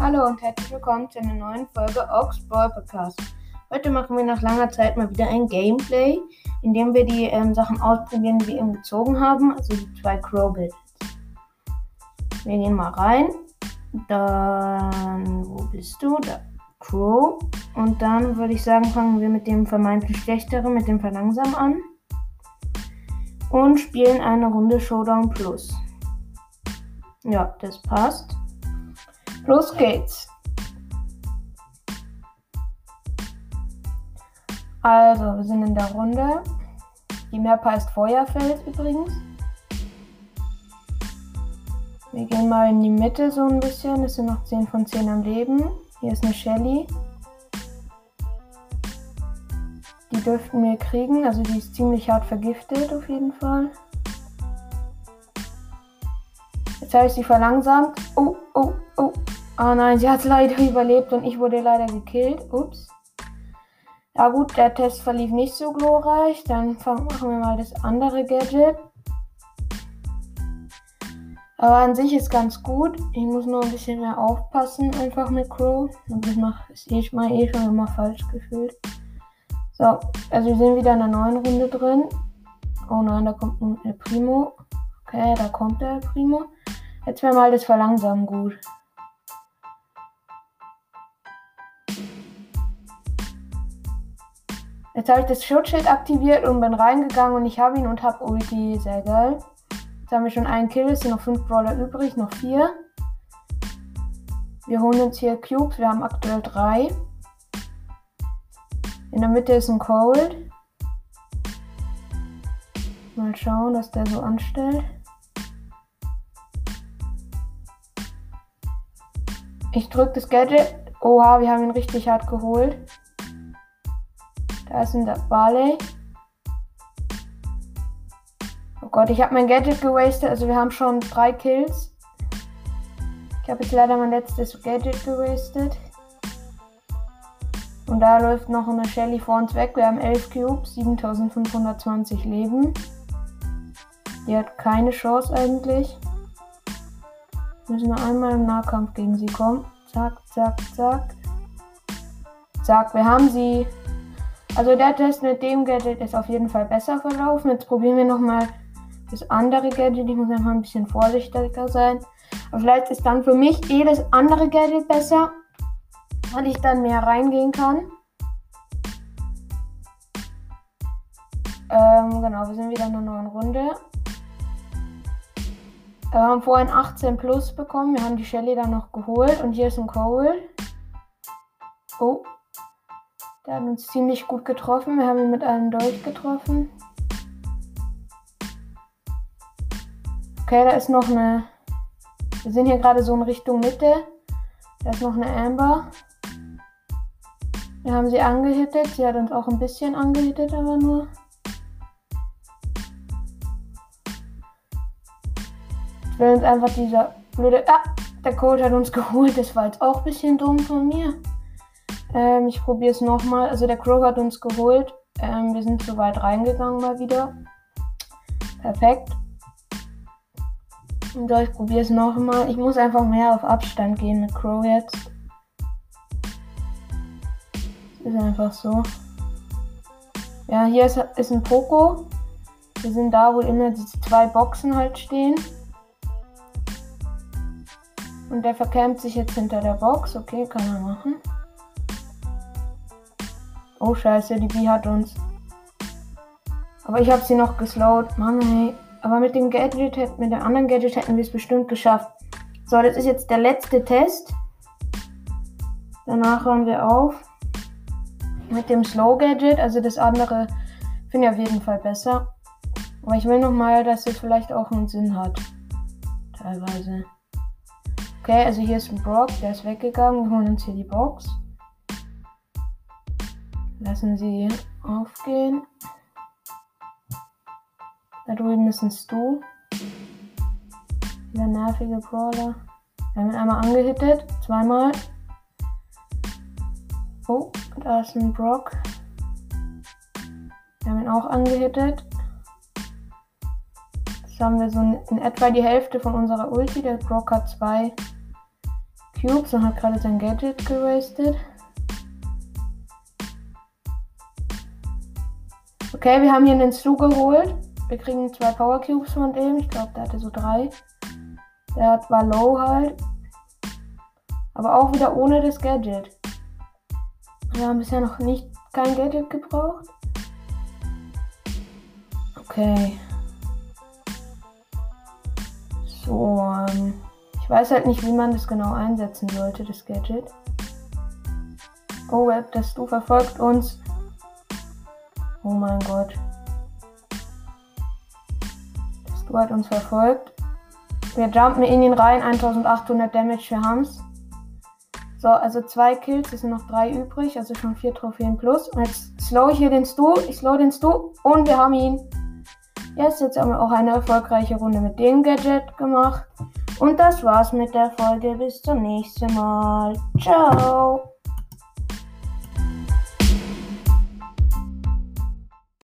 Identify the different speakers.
Speaker 1: Hallo und herzlich willkommen zu einer neuen Folge Ox Brawl Podcast. Heute machen wir nach langer Zeit mal wieder ein Gameplay, in dem wir die ähm, Sachen ausprobieren, die wir eben gezogen haben, also die zwei Crow Gadgets. Wir gehen mal rein. Dann, wo bist du? Da, Crow. Und dann würde ich sagen, fangen wir mit dem vermeintlich schlechteren, mit dem Verlangsamen an. Und spielen eine Runde Showdown Plus. Ja, das passt. Los geht's. Also, wir sind in der Runde. Die Map heißt Feuerfeld übrigens. Wir gehen mal in die Mitte so ein bisschen. Es sind noch 10 von 10 am Leben. Hier ist eine Shelly. Die dürften wir kriegen. Also die ist ziemlich hart vergiftet auf jeden Fall. Ich sie verlangsamt. Oh, oh, oh. Oh nein, sie hat leider überlebt und ich wurde leider gekillt. Ups. Ja gut, der Test verlief nicht so glorreich. Dann machen wir mal das andere Gadget. Aber an sich ist ganz gut. Ich muss nur ein bisschen mehr aufpassen, einfach mit Crow. Und ich mache eh mal eh schon immer falsch gefühlt. So, also wir sind wieder in einer neuen Runde drin. Oh nein, da kommt ein El Primo. Okay, da kommt der El Primo. Jetzt wäre mal das Verlangsamen gut. Jetzt habe ich das Schutzschild aktiviert und bin reingegangen und ich habe ihn und habe Ulti. Sehr geil. Jetzt haben wir schon einen Kill, es sind noch fünf Brawler übrig, noch vier. Wir holen uns hier Cubes, wir haben aktuell drei. In der Mitte ist ein Cold. Mal schauen, was der so anstellt. Ich drücke das Gadget. Oha, wir haben ihn richtig hart geholt. Da ist ein Barley. Oh Gott, ich habe mein Gadget gewastet. Also wir haben schon drei Kills. Ich habe jetzt leider mein letztes Gadget gewastet. Und da läuft noch eine Shelly vor uns weg. Wir haben 11 Cubes, 7520 Leben. Die hat keine Chance eigentlich. Müssen wir einmal im Nahkampf gegen sie kommen. Zack, zack, zack. Zack, wir haben sie. Also der Test mit dem Gadget ist auf jeden Fall besser verlaufen. Jetzt probieren wir nochmal das andere Gadget. Ich muss einfach ein bisschen vorsichtiger sein. Aber vielleicht ist dann für mich eh das andere Gadget besser, weil ich dann mehr reingehen kann. Ähm, genau, wir sind wieder in einer neuen Runde. Wir haben vorhin 18 plus bekommen. Wir haben die Shelly dann noch geholt. Und hier ist ein Cole. Oh, der hat uns ziemlich gut getroffen. Wir haben ihn mit einem Dolch getroffen. Okay, da ist noch eine. Wir sind hier gerade so in Richtung Mitte. Da ist noch eine Amber. Wir haben sie angehittet. Sie hat uns auch ein bisschen angehittet, aber nur. Will uns einfach dieser blöde. Ah, der Coach hat uns geholt. Das war jetzt auch ein bisschen dumm von mir. Ähm, ich probiere es nochmal. Also der Crow hat uns geholt. Ähm, wir sind zu weit reingegangen mal wieder. Perfekt. Und ich probiere es nochmal. Ich muss einfach mehr auf Abstand gehen mit Crow jetzt. Ist einfach so. Ja, hier ist, ist ein Poco. Wir sind da, wo immer diese zwei Boxen halt stehen. Und der verkämmt sich jetzt hinter der Box. Okay, kann er machen. Oh scheiße, die B hat uns. Aber ich habe sie noch geslowt. Mann, ey. Aber mit dem Gadget, mit der anderen Gadget hätten wir es bestimmt geschafft. So, das ist jetzt der letzte Test. Danach hören wir auf. Mit dem Slow Gadget. Also das andere finde ich auf jeden Fall besser. Aber ich will nochmal, dass es vielleicht auch einen Sinn hat. Teilweise. Okay, also hier ist ein Brock, der ist weggegangen. Wir holen uns hier die Box. Lassen sie aufgehen. Da drüben ist ein Stu. Dieser nervige Brawler. Wir haben ihn einmal angehittet. Zweimal. Oh, da ist ein Brock. Wir haben ihn auch angehittet. Jetzt haben wir so in etwa die Hälfte von unserer Ulti. Der Brock hat zwei Cubes und hat gerade sein Gadget gewastet. Okay, wir haben hier den Stu geholt. Wir kriegen zwei Power Cubes von dem. Ich glaube, der hatte so drei. Der war low halt. Aber auch wieder ohne das Gadget. Wir haben bisher noch nicht kein Gadget gebraucht. Okay. So, ähm, ich weiß halt nicht, wie man das genau einsetzen sollte, das Gadget. Oh, Web, das du verfolgt uns. Oh mein Gott. Das du hat uns verfolgt. Wir jumpen in ihn rein, 1800 Damage, wir haben's. So, also zwei Kills, es sind noch drei übrig, also schon vier Trophäen plus. Und jetzt slow ich hier den Stu, ich slow den Stu und wir haben ihn. Jetzt, jetzt haben wir auch eine erfolgreiche Runde mit dem Gadget gemacht. Und das war's mit der Folge. Bis zum nächsten Mal. Ciao.